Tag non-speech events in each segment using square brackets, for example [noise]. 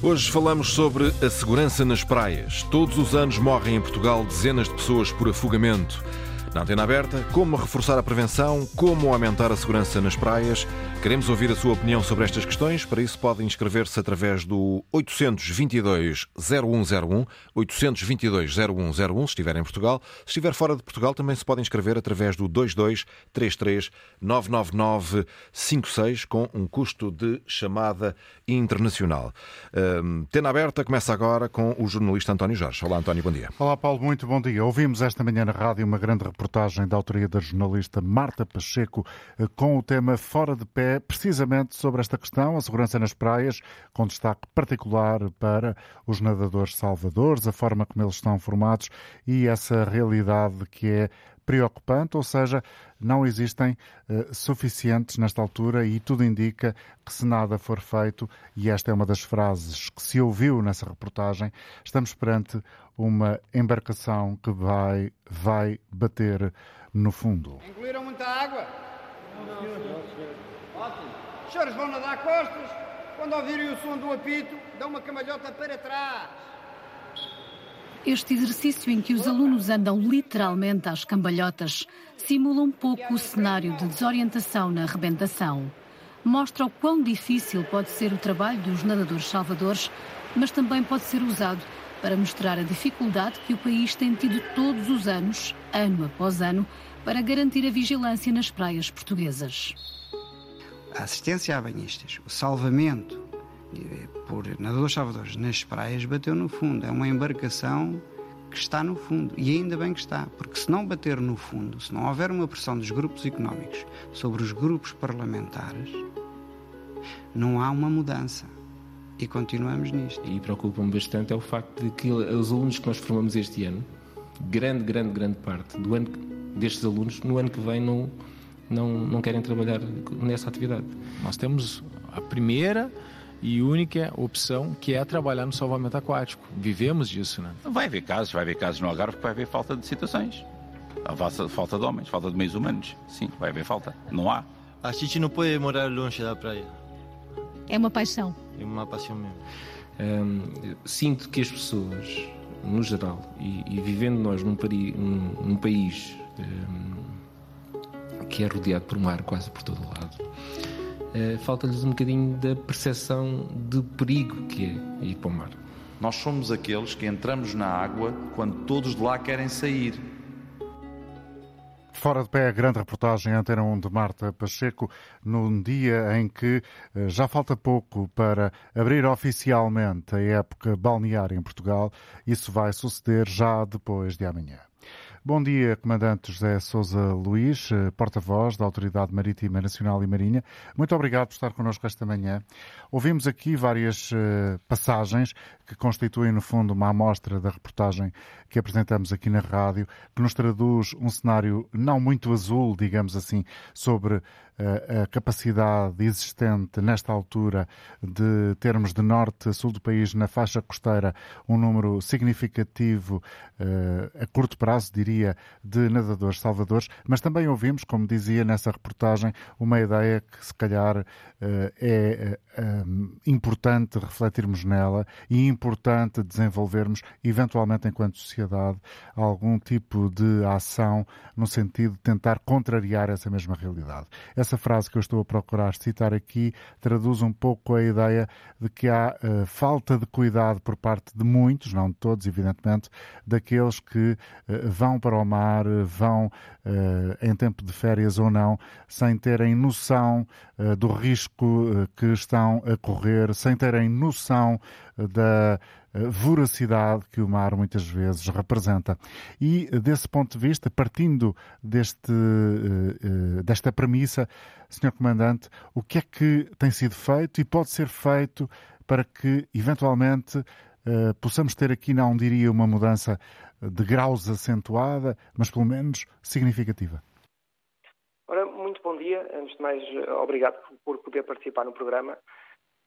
Hoje falamos sobre a segurança nas praias. Todos os anos morrem em Portugal dezenas de pessoas por afogamento. Na antena aberta, como reforçar a prevenção, como aumentar a segurança nas praias. Queremos ouvir a sua opinião sobre estas questões. Para isso, pode inscrever-se através do 822-0101, 822-0101, se estiver em Portugal. Se estiver fora de Portugal, também se pode inscrever através do 2233-99956, com um custo de chamada internacional. Um, Tena aberta começa agora com o jornalista António Jorge. Olá, António, bom dia. Olá, Paulo, muito bom dia. Ouvimos esta manhã na rádio uma grande reportagem da autoria da jornalista Marta Pacheco eh, com o tema Fora de Pé, precisamente sobre esta questão, a segurança nas praias, com destaque particular para os nadadores salvadores, a forma como eles estão formados e essa realidade que é preocupante, ou seja, não existem uh, suficientes nesta altura e tudo indica que se nada for feito, e esta é uma das frases que se ouviu nessa reportagem, estamos perante uma embarcação que vai, vai bater no fundo. Engoliram muita água? Não, senhor. Ótimo. Os senhores vão nadar costas, quando ouvirem o som do apito, dão uma camalhota para trás. Este exercício em que os alunos andam literalmente às cambalhotas simula um pouco o cenário de desorientação na arrebentação. Mostra o quão difícil pode ser o trabalho dos nadadores salvadores, mas também pode ser usado para mostrar a dificuldade que o país tem tido todos os anos, ano após ano, para garantir a vigilância nas praias portuguesas. A assistência a banhistas, o salvamento por nadadores salvadores nas praias bateu no fundo. É uma embarcação que está no fundo. E ainda bem que está, porque se não bater no fundo, se não houver uma pressão dos grupos económicos sobre os grupos parlamentares, não há uma mudança. E continuamos nisto. E preocupa-me bastante é o facto de que os alunos que nós formamos este ano, grande, grande, grande parte do ano, destes alunos, no ano que vem não, não, não querem trabalhar nessa atividade. Nós temos a primeira e única opção que é trabalhar no salvamento aquático. Vivemos disso, né? Vai haver casos, vai haver casos no Algarve que vai haver falta de situações. A falta de homens, falta de meios humanos. Sim, vai haver falta. Não há. A gente não pode morar longe da praia. É uma paixão. É uma paixão mesmo. Hum, sinto que as pessoas, no geral, e, e vivendo nós num, pari, num, num país hum, que é rodeado por mar quase por todo o lado, uh, falta-lhes um bocadinho da percepção do perigo que é ir para o mar. Nós somos aqueles que entramos na água quando todos de lá querem sair. Fora de pé, a grande reportagem Antena 1 de Marta Pacheco, num dia em que eh, já falta pouco para abrir oficialmente a época balnear em Portugal. Isso vai suceder já depois de amanhã. Bom dia, Comandante José Sousa Luís, eh, porta-voz da Autoridade Marítima Nacional e Marinha. Muito obrigado por estar connosco esta manhã. Ouvimos aqui várias uh, passagens que constituem, no fundo, uma amostra da reportagem que apresentamos aqui na rádio, que nos traduz um cenário não muito azul, digamos assim, sobre a capacidade existente nesta altura de termos de norte a sul do país, na faixa costeira, um número significativo a curto prazo, diria, de nadadores salvadores, mas também ouvimos, como dizia nessa reportagem, uma ideia que se calhar é importante refletirmos nela e importante desenvolvermos, eventualmente enquanto sociedade, algum tipo de ação no sentido de tentar contrariar essa mesma realidade. Essa frase que eu estou a procurar citar aqui traduz um pouco a ideia de que há uh, falta de cuidado por parte de muitos, não de todos, evidentemente, daqueles que uh, vão para o mar, vão uh, em tempo de férias ou não, sem terem noção do risco que estão a correr, sem terem noção da voracidade que o mar muitas vezes representa. E desse ponto de vista, partindo deste, eh, eh, desta premissa, Sr. Comandante, o que é que tem sido feito e pode ser feito para que, eventualmente, eh, possamos ter aqui, não diria uma mudança de graus acentuada, mas pelo menos significativa? Ora, muito bom dia. Antes de mais, obrigado por poder participar no programa.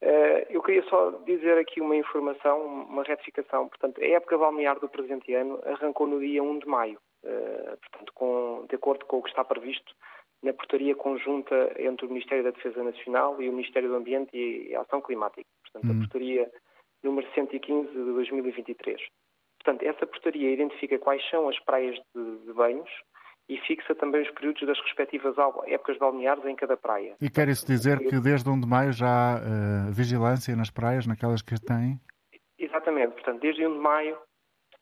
Uh, eu queria só dizer aqui uma informação, uma retificação. Portanto, a época balnear do presente ano arrancou no dia 1 de maio, uh, portanto, com, de acordo com o que está previsto na portaria conjunta entre o Ministério da Defesa Nacional e o Ministério do Ambiente e Ação Climática. Portanto, uhum. a portaria número 115 de 2023. Portanto, essa portaria identifica quais são as praias de, de banhos e fixa também os períodos das respectivas épocas balneares em cada praia. E quer isso dizer que desde 1 de maio já há uh, vigilância nas praias, naquelas que têm? Exatamente, portanto, desde 1 de maio,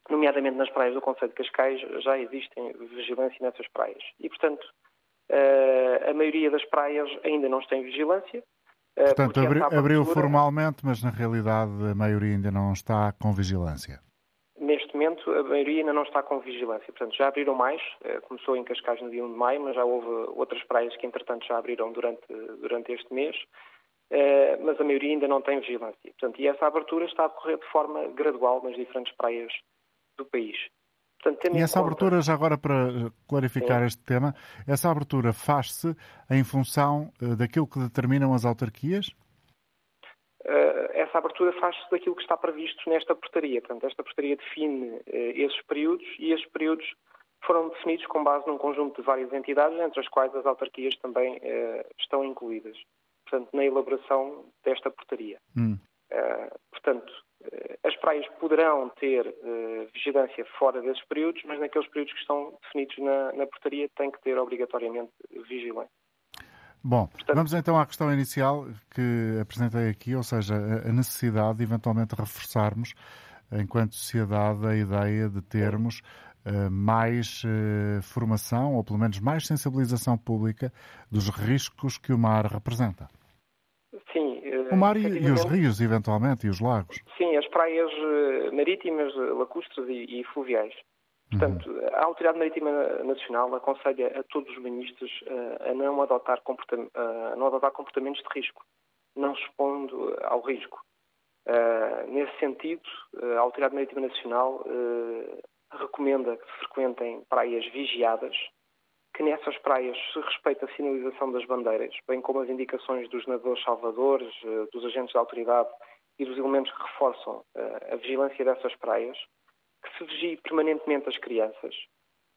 nomeadamente nas praias do Conselho de Cascais, já existem vigilância nessas praias. E, portanto, uh, a maioria das praias ainda não tem vigilância. Uh, portanto, abri abriu formalmente, mas na realidade a maioria ainda não está com vigilância momento a maioria ainda não está com vigilância. Portanto, já abriram mais, eh, começou em Cascais no dia 1 de maio, mas já houve outras praias que entretanto já abriram durante, durante este mês, eh, mas a maioria ainda não tem vigilância. Portanto, e essa abertura está a decorrer de forma gradual nas diferentes praias do país. Portanto, e essa conta... abertura, já agora para clarificar Sim. este tema, essa abertura faz-se em função eh, daquilo que determinam as autarquias? Essa abertura faz-se daquilo que está previsto nesta portaria. Portanto, esta portaria define eh, esses períodos e esses períodos foram definidos com base num conjunto de várias entidades, entre as quais as autarquias também eh, estão incluídas. Portanto, na elaboração desta portaria. Hum. Portanto, as praias poderão ter vigilância fora desses períodos, mas naqueles períodos que estão definidos na, na portaria têm que ter obrigatoriamente vigilância. Bom, Portanto, vamos então à questão inicial que apresentei aqui, ou seja, a necessidade de eventualmente reforçarmos, enquanto sociedade, a ideia de termos uh, mais uh, formação, ou pelo menos mais sensibilização pública dos riscos que o mar representa. Sim. Uh, o mar e, e, os rios, eventualmente, e os lagos. Sim, as praias marítimas, lacustres e, e fluviais. Portanto, uhum. a Autoridade Marítima Nacional aconselha a todos os ministros uh, a, não adotar uh, não adotar comportamentos de risco, não expondo ao risco. Uh, nesse sentido, a Autoridade Marítima Nacional recomenda que se frequentem praias vigiadas, que nessas praias se respeite a sinalização das bandeiras, bem como as indicações dos nadadores salvadores, dos agentes da autoridade e dos elementos que reforçam a vigilância dessas praias que se vigie permanentemente as crianças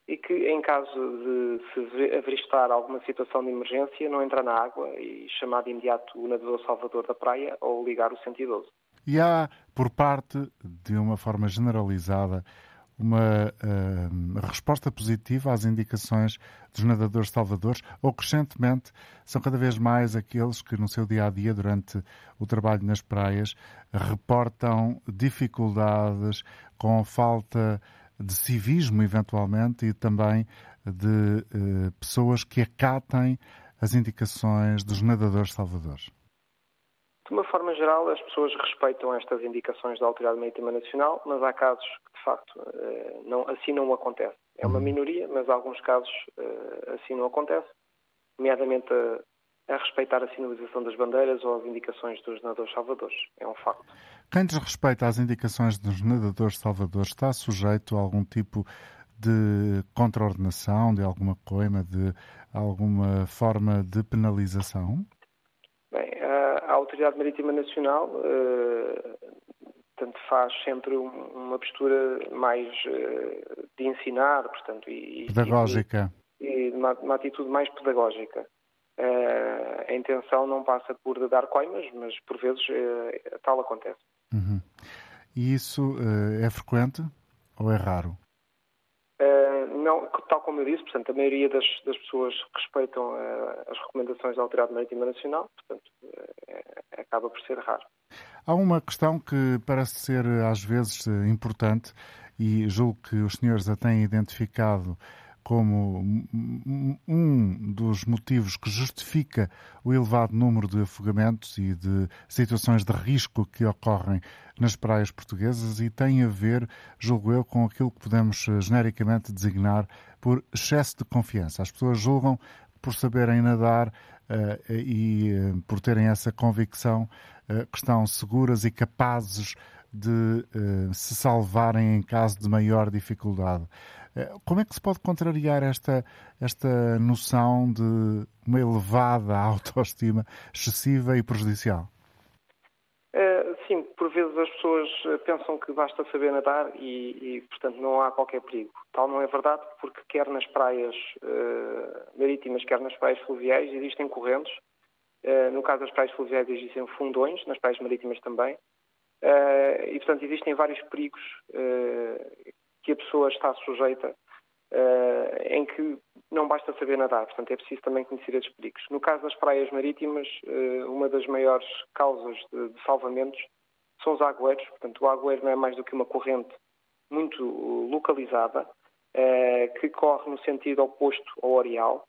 e que, em caso de se avistar alguma situação de emergência, não entrar na água e chamar de imediato o nadador salvador da praia ou ligar o 112. E há, por parte, de uma forma generalizada, uma uh, resposta positiva às indicações dos nadadores salvadores, ou crescentemente são cada vez mais aqueles que no seu dia a dia, durante o trabalho nas praias, reportam dificuldades com falta de civismo, eventualmente, e também de uh, pessoas que acatem as indicações dos nadadores salvadores. De uma forma geral, as pessoas respeitam estas indicações da Autoridade Marítima Nacional, mas há casos que, de facto, eh, não, assim não acontece. É uma uhum. minoria, mas alguns casos eh, assim não acontece, nomeadamente a, a respeitar a sinalização das bandeiras ou as indicações dos nadadores salvadores. É um facto. Quem desrespeita às indicações dos nadadores salvadores está sujeito a algum tipo de contraordenação, de alguma coima, de alguma forma de penalização? Autoridade Marítima Nacional uh, tanto faz sempre um, uma postura mais uh, de ensinar, portanto, e, pedagógica. E, uma, uma, atitude mais pedagógica. Uh, a intenção não passa por dar coimas, mas por vezes tal acontece. Uhum. E isso é frequente ou é raro? Não, tal como eu disse, portanto, a maioria das, das pessoas respeitam as recomendações da Autoridade Marítima Nacional, portanto, acaba por ser raro. Há uma questão que parece ser às vezes importante e julgo que os senhores a têm identificado como um dos motivos que justifica o elevado número de afogamentos e de situações de risco que ocorrem nas praias portuguesas e tem a ver, julgo eu, com aquilo que podemos eh, genericamente designar por excesso de confiança. As pessoas julgam por saberem nadar uh, e uh, por terem essa convicção uh, que estão seguras e capazes de se salvarem em caso de maior dificuldade. Como é que se pode contrariar esta, esta noção de uma elevada [laughs] autoestima excessiva e prejudicial? Sim, por vezes as pessoas eh, pensam que basta saber nadar e, e portanto, não há qualquer perigo. Tal não é verdade, porque quer nas praias uh, marítimas, quer nas praias fluviais, existem correntes. Uh, no caso das praias fluviais existem fundões, nas praias marítimas também. Uh, e, portanto, existem vários perigos uh, que a pessoa está sujeita, uh, em que não basta saber nadar, portanto, é preciso também conhecer esses perigos. No caso das praias marítimas, uma das maiores causas de, de, salvamentos são os agueiros, portanto, o agueiro não é mais do que uma corrente muito localizada, que corre no sentido oposto ao areal,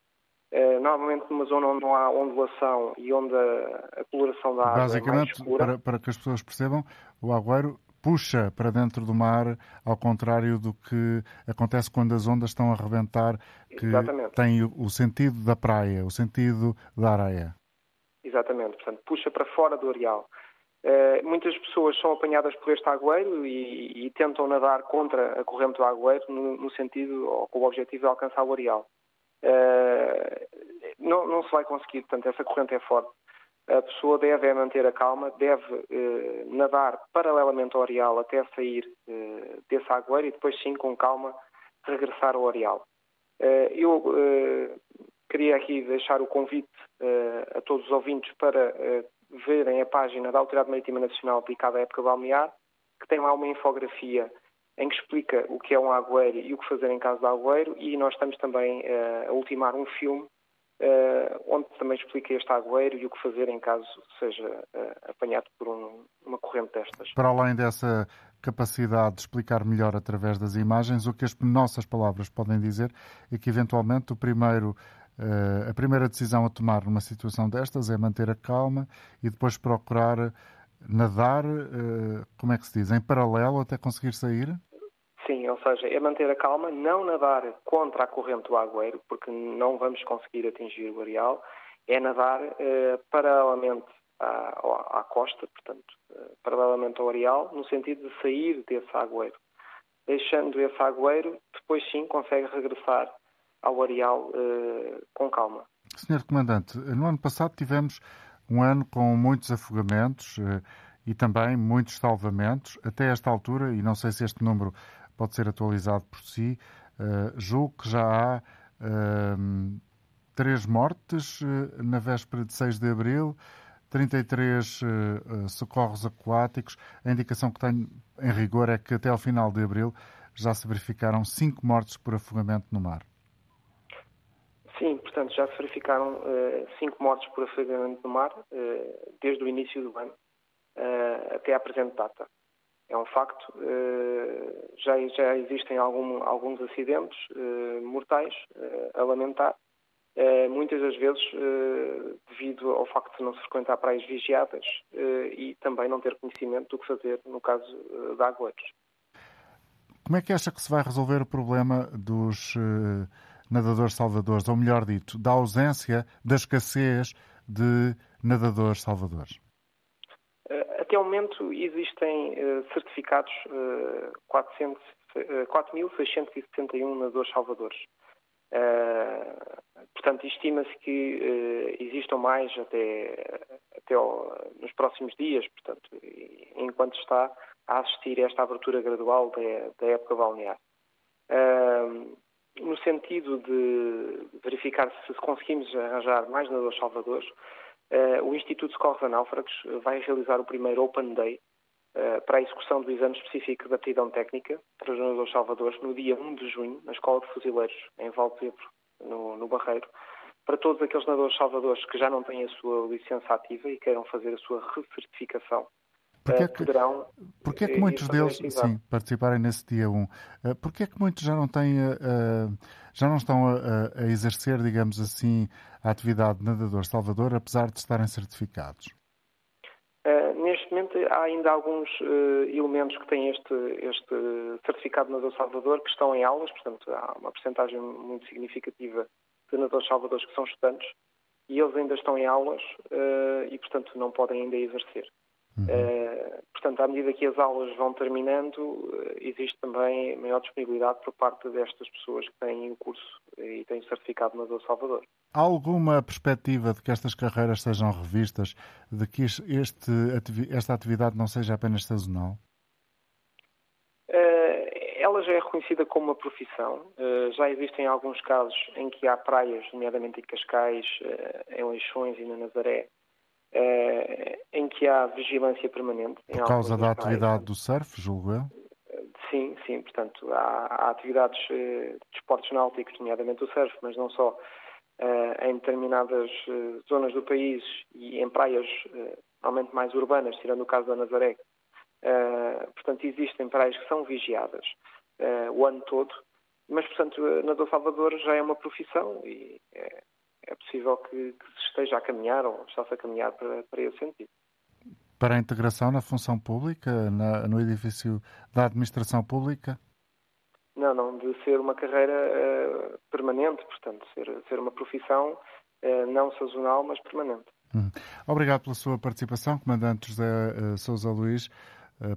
normalmente numa zona onde não há ondulação e onde a, a coloração da água Basicamente, é mais escura. Para, para que as pessoas percebam, o agüero puxa para dentro do mar, ao contrário do que acontece quando as ondas estão a rebentar, que Exatamente. tem o sentido da praia, o sentido da areia. Exatamente, portanto, puxa para fora do areal. Uh, muitas pessoas são apanhadas por este agueiro e, e, tentam nadar contra a corrente do agueiro no, no sentido ou com o objetivo de alcançar o areal. Uh, não, não se vai conseguir, portanto, essa corrente é forte. A pessoa deve é manter a calma, deve uh, nadar paralelamente ao areal até sair uh, desse agueiro e depois sim, com calma, regressar ao areal. eu queria aqui deixar o convite a todos os ouvintes para verem a página da Autoridade Marítima Nacional dedicada à época balnear, que tem lá uma infografia em que explica o que é um agueiro e o que fazer em caso de agueiro, e nós estamos também uh, a ultimar um filme uh, onde também explica este agueiro e o que fazer em caso seja uh, apanhado por um, uma corrente destas. Para além dessa capacidade de explicar melhor através das imagens, o que as nossas palavras podem dizer é que, eventualmente, o primeiro a primeira decisão a tomar numa situação destas é manter a calma e depois procurar nadar, eh, como é que se diz, em paralelo até conseguir sair? Sim, ou seja, é manter a calma, não nadar contra a corrente do agueiro, porque não vamos conseguir atingir o areal, é nadar eh, paralelamente à, à, costa, portanto, eh, paralelamente ao areal, no sentido de sair desse agueiro. Deixando esse agueiro, depois sim consegue regressar ao areal eh, com calma. Senhor Comandante, no ano passado tivemos um ano com muitos afogamentos eh, e também muitos salvamentos. Até esta altura, e não sei se este número pode ser atualizado por si, eh, julgo que já há ehm, três mortes eh, na véspera de 6 de abril, 33 socorros aquáticos. A indicação que tenho em rigor é que até ao final de abril já se verificaram cinco mortes por afogamento no mar. Portanto, já se verificaram uh, cinco mortes por afogamento no mar uh, desde o início do ano uh, até à presente data. É um facto. já, já existem algum, alguns acidentes mortais a lamentar, muitas das vezes devido ao facto de não se frequentar praias vigiadas e também não ter conhecimento do que fazer no caso de agueiros. Como é que acha que se vai resolver o problema dos nadadores salvadores, ou melhor dito, da ausência, da escassez de nadadores salvadores? Eh, até o momento existem uh, certificados uh, 4.661 nadadores salvadores. Portanto, estima-se que existam mais até, até nos próximos dias, portanto, enquanto está a assistir esta abertura gradual da, da época balnear. Uh, no sentido de verificar se conseguimos arranjar mais nadadores salvadores, uh, o Instituto de Socorros a vai realizar o primeiro Open Day uh, para a execução do exame específico de aptidão técnica para os nadadores salvadores no dia 1 de junho, na Escola de Fuzileiros, em Valdebro, no, no Barreiro, para todos aqueles nadadores salvadores que já não têm a sua licença ativa e queiram fazer a sua recertificação Porquê é que, poderão. Porquê é que muitos deles sim, participarem nesse dia 1? Eh, porquê é que muitos já não têm, eh, já não estão a, a exercer, digamos assim, a atividade de nadador salvador, apesar de estarem certificados? Uh, neste momento há ainda alguns elementos que têm este, este certificado de nadador salvador que estão em aulas, portanto há uma porcentagem muito significativa de nadadores salvadores que são estudantes e eles ainda estão em aulas e portanto não podem ainda exercer. Uhum. Uh, portanto, à medida que as aulas vão terminando, uh, existe também maior disponibilidade por parte destas pessoas que têm o curso e têm o certificado na do Salvador. Há alguma perspectiva de que estas carreiras sejam revistas, de que este, esta atividade não seja apenas sazonal? Uh, ela já é reconhecida como uma profissão. já existem alguns casos em que há praias, nomeadamente em Cascais, em Leixões e na Nazaré, em que há vigilância permanente. Por causa da atividade do surf, julgo eu? Sim, sim. Portanto, há, há atividades de esportes náuticos, nomeadamente o surf, mas não só, em determinadas zonas do país e em praias normalmente mais urbanas, tirando o caso da Nazaré. portanto, existem praias que são vigiadas o ano todo, mas, portanto, nadador Salvador já é uma profissão e é, possível que, que, se esteja a caminhar ou está-se a caminhar para, para esse sentido. Para a integração na função pública, na, no edifício da administração pública? Não, não, de ser uma carreira uh, permanente, portanto, ser, ser uma profissão uh, não sazonal, mas permanente. Hum. Obrigado pela sua participação, Comandante José uh, Sousa Luís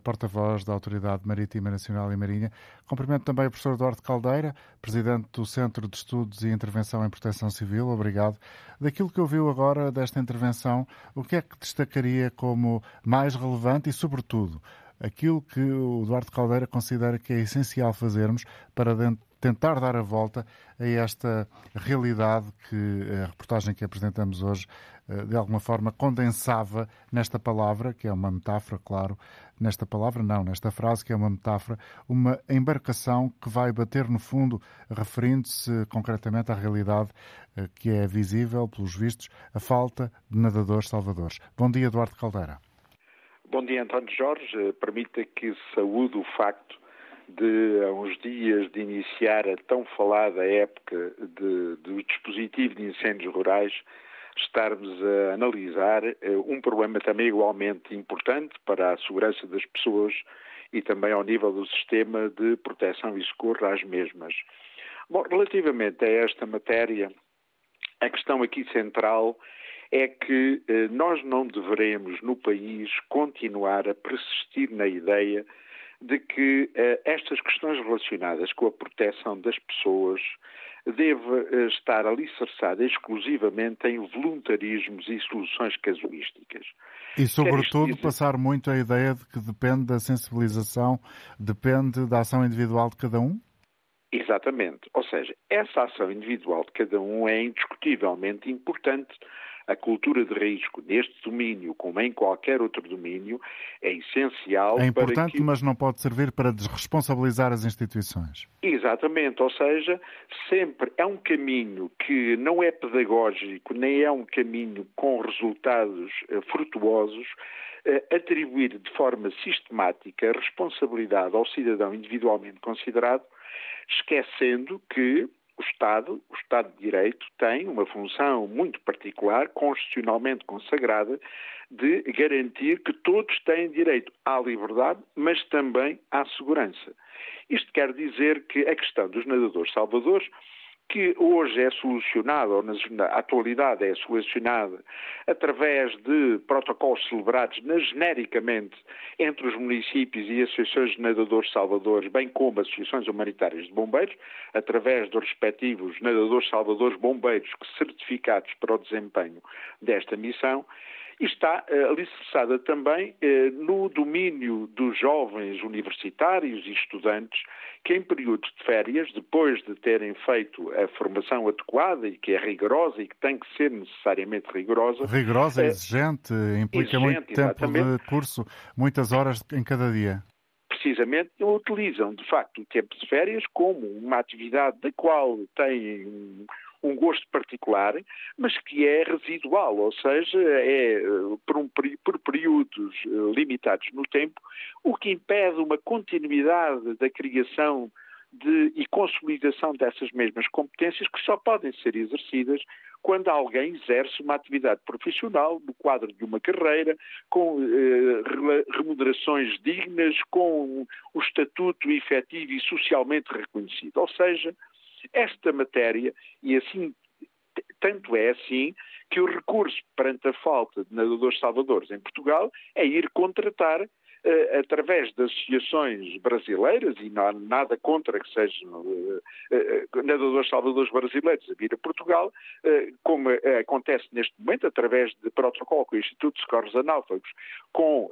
porta-voz da Autoridade Marítima Nacional e Marinha. Cumprimento também o professor Eduardo Caldeira, presidente do Centro de Estudos e Intervenção em Proteção Civil. Obrigado. Daquilo que ouviu agora desta intervenção, o que é que destacaria como mais relevante e, sobretudo, aquilo que o Eduardo Caldeira considera que é essencial fazermos para tentar dar a volta a esta realidade que a reportagem que apresentamos hoje eh, de alguma forma condensava nesta palavra, que é uma metáfora, claro, nesta palavra não, nesta frase que é uma metáfora, uma embarcação que vai bater no fundo, referindo-se concretamente à realidade eh, que é visível, pelos vistos, a falta de nadadores salvadores. Bom dia, Eduardo Caldeira. Bom dia, António Jorge. Permita que saúde o facto de, há uns dias, de iniciar a tão falada época de, do dispositivo de incêndios rurais estarmos a analisar eh, um problema também igualmente importante para a segurança das pessoas e também ao nível do sistema de proteção e socorro às mesmas. Bom, relativamente a esta matéria, a questão aqui central é que eh, nós não deveremos no país continuar a persistir na ideia de que eh, estas questões relacionadas com a proteção das pessoas deve eh, estar alicerçada exclusivamente em voluntarismos e soluções casuísticas. E, sobretudo, dizer... passar muito a ideia de que depende da sensibilização, depende da ação individual de cada um? Exatamente. Ou seja, essa ação individual de cada um é indiscutivelmente importante a cultura de risco neste domínio, como em qualquer outro domínio, é essencial. É importante, que... mas não pode servir para desresponsabilizar as instituições. Exatamente, ou seja, sempre é um caminho que não é pedagógico, nem é um caminho com resultados uh, frutuosos, uh, atribuir de forma sistemática a responsabilidade ao cidadão individualmente considerado, esquecendo que o Estado, o Estado de Direito, tem uma função muito particular, constitucionalmente consagrada, de garantir que todos têm direito à liberdade, mas também à segurança. Isto quer dizer que a questão dos nadadores salvadores que hoje é solucionada, ou na atualidade é solucionada, através de protocolos celebrados na, genericamente entre os municípios e associações de nadadores salvadores, bem como associações humanitárias de bombeiros, através dos respectivos nadadores salvadores bombeiros certificados para o desempenho desta missão, e está uh, alicerçada também uh, no domínio dos jovens universitários e estudantes que, em períodos de férias, depois de terem feito a formação adequada e que é rigorosa e que tem que ser necessariamente rigorosa. Rigorosa, uh, exigente, implica exigente, muito tempo exatamente. de curso, muitas horas em cada dia precisamente utilizam, de facto, o tempo de férias como uma atividade da qual têm um gosto particular, mas que é residual, ou seja, é eh, por, um, por períodos eh, limitados no tempo, o que impede uma continuidade da criação de, e consolidação dessas mesmas competências que só podem ser exercidas quando alguém exerce uma atividade profissional no quadro de uma carreira, com eh, remunerações dignas, com o estatuto efetivo e socialmente reconhecido. Ou seja, esta matéria, e assim, tanto é assim que o recurso perante a falta de nadadores salvadores em Portugal é ir contratar através de associações brasileiras, e não há nada contra que sejam uh, uh, nadadores salvadores brasileiros a vir a Portugal, como acontece neste momento, através de protocolo com o Instituto de Socorros Anáfagos, com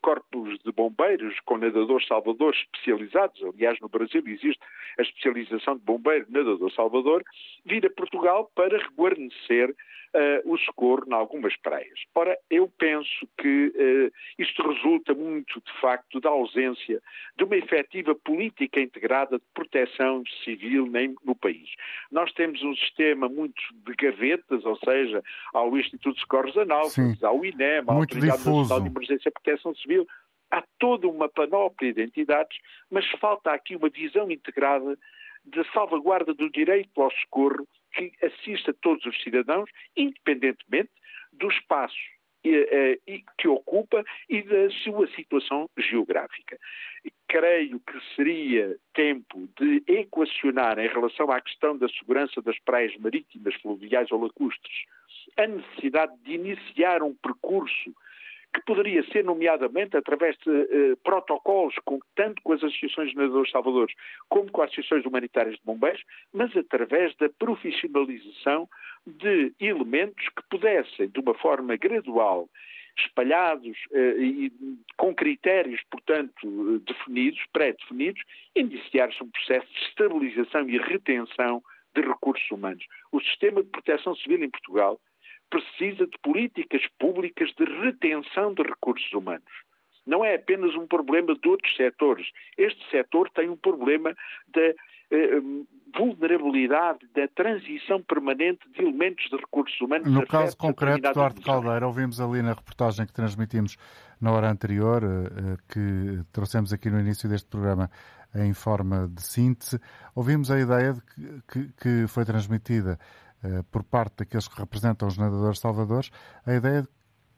corpos de bombeiros, com nadadores salvadores especializados, aliás no Brasil existe a especialização de bombeiro nadador salvador, vir a Portugal para reguarnecer uh, o socorro em algumas praias. Ora, eu penso que uh, isto resulta muito, de facto, da ausência de uma efetiva política integrada de proteção civil no país. Nós temos um sistema muito de gavetas, ou seja, ao Instituto de Socorros Anáufragos, ao INEM, à Autoridade difuso. Nacional de Emergência e Proteção Civil, há toda uma panóplia de entidades, mas falta aqui uma visão integrada de salvaguarda do direito ao socorro que assista todos os cidadãos, independentemente do espaço eh, eh, que ocupa e da sua situação geográfica. Creio que seria tempo de equacionar em relação à questão da segurança das praias marítimas, fluviais ou lacustres a necessidade de iniciar um percurso que poderia ser, nomeadamente, através de uh, protocolos, com, tanto com as associações de nadadores salvadores como com as associações humanitárias de bombeiros, mas através da profissionalização de elementos que pudessem, de uma forma gradual, espalhados uh, e com critérios, portanto, definidos, pré-definidos, iniciar-se um processo de estabilização e retenção de recursos humanos. O sistema de proteção civil em Portugal precisa de políticas públicas de retenção de recursos humanos. Não é apenas um problema de outros setores. Este setor tem um problema da eh, vulnerabilidade, da transição permanente de elementos de recursos humanos. No caso concreto, Duarte Caldeira, ouvimos ali na reportagem que transmitimos na hora anterior, eh, que trouxemos aqui no início deste programa em forma de síntese, ouvimos a ideia de que, que, que foi transmitida eh, por parte daqueles que representam os nadadores salvadores, a ideia de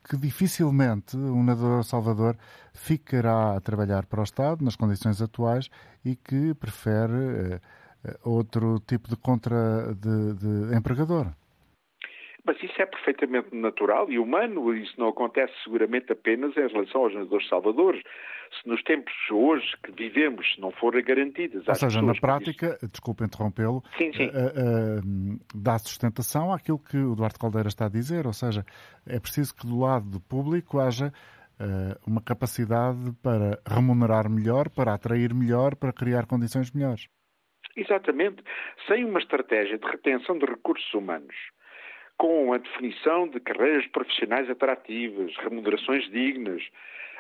que dificilmente um nadador salvador ficará a trabalhar para o Estado nas condições atuais e que prefere uh, outro tipo de contra de, de empregador. Mas isso é perfeitamente natural e humano, isso não acontece seguramente apenas em relação aos nadadores salvadores se nos tempos hoje que vivemos não forem garantidas. Ou seja, na prática, isso... desculpe interrompê-lo, sim. Uh, uh, dá sustentação àquilo que o Duarte Caldeira está a dizer, ou seja, é preciso que do lado do público haja uma capacidade para remunerar melhor, para atrair melhor, para criar condições melhores. Exatamente. Sem uma estratégia de retenção de recursos humanos, com a definição de carreiras profissionais atrativas, remunerações dignas,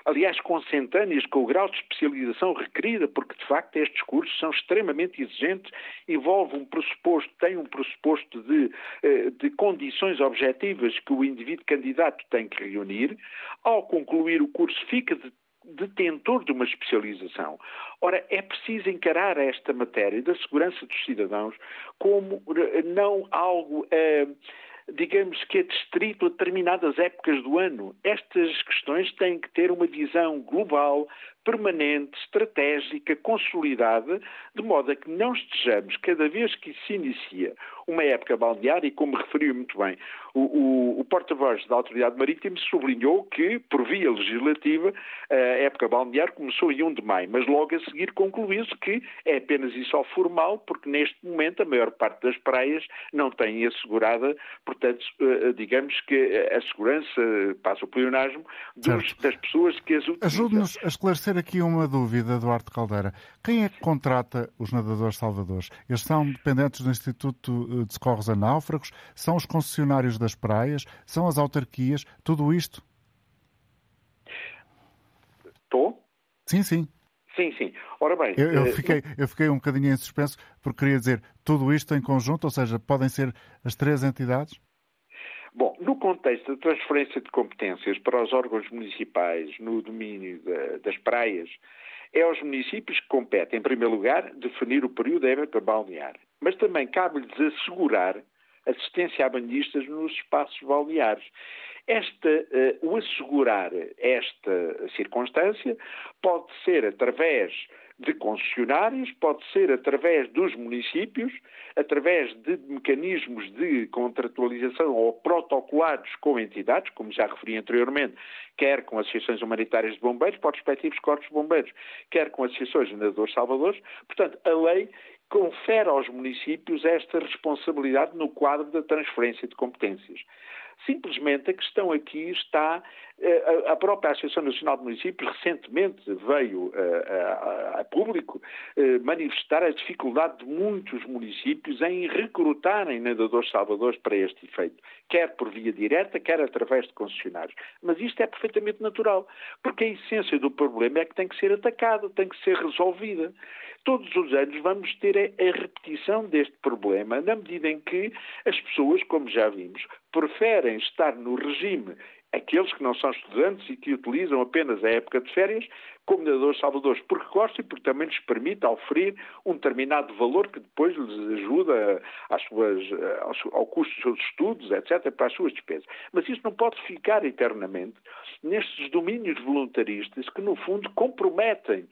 aliás, consentâneas com o grau de especialização requerida, porque de facto estes cursos são extremamente exigentes, envolvem um pressuposto, têm um pressuposto de, eh, de condições objetivas que o indivíduo candidato tem que reunir. Ao concluir o curso, fica de detentor de uma especialização. Ora, é preciso encarar esta matéria da segurança dos cidadãos como eh, não algo. Eh, digamos que é distrito a determinadas épocas do ano. Estas questões têm que ter uma visão global, permanente, estratégica, consolidada, de modo a que não estejamos, cada vez que se inicia uma época balnear, e como referiu muito bem, o, o, o porta-voz da Autoridade Marítima sublinhou que, por via legislativa, a época balnear começou em 1 de maio, mas logo a seguir concluiu-se que é apenas e só formal, porque neste momento a maior parte das praias não tem assegurada, portanto, eh, digamos que a segurança, passa o pleonasmo, dos, das pessoas que as utilizam. Ajude-nos a esclarecer aqui uma dúvida, Eduardo Caldeira. Quem é que contrata os nadadores salvadores? Eles são dependentes do Instituto eh, de socorros a náufragos, são os concessionários das praias, são as autarquias, tudo isto? Estou? Sim, sim. Sim, sim. Ora bem. Eu, eu, eh, fiquei, eu fiquei um bocadinho em suspenso porque queria dizer tudo isto em conjunto, ou seja, podem ser as três entidades? Bom, no contexto da transferência de competências para os órgãos municipais no domínio das praias, é aos municípios que compete, em primeiro lugar, definir o período da época balnear. Mas também cabe-lhes assegurar assistência a banhistas nos espaços balneares. Esta, uh, o assegurar esta circunstância pode ser através de concessionários, pode ser através dos municípios, através de mecanismos de contratualização ou protocolados com entidades, como já referi anteriormente, quer com associações humanitárias de bombeiros, para os respectivos corpos de bombeiros, quer com associações de nadadores salvadores. Portanto, a lei confere aos municípios esta responsabilidade no quadro da transferência de competências. Simplesmente a questão aqui está eh, a própria Associação Nacional de Municípios recentemente veio a, a, público eh, manifestar a dificuldade de muitos municípios em recrutarem nadadores salvadores para este efeito, quer por via direta, quer através de concessionários. Mas isto é perfeitamente natural, porque a essência do problema é que tem que ser atacada, tem que ser resolvida. Todos os anos vamos ter a repetição deste problema, na medida em que as pessoas, como já vimos, preferem estar no regime aqueles que não são estudantes e que utilizam apenas a época de férias como nadadores salvadores, porque gostam e porque também lhes permite oferir um determinado valor que depois lhes ajuda às suas, ao custo dos seus estudos, etc., para as suas despesas. Mas isso não pode ficar eternamente nestes domínios voluntaristas que, no fundo, comprometem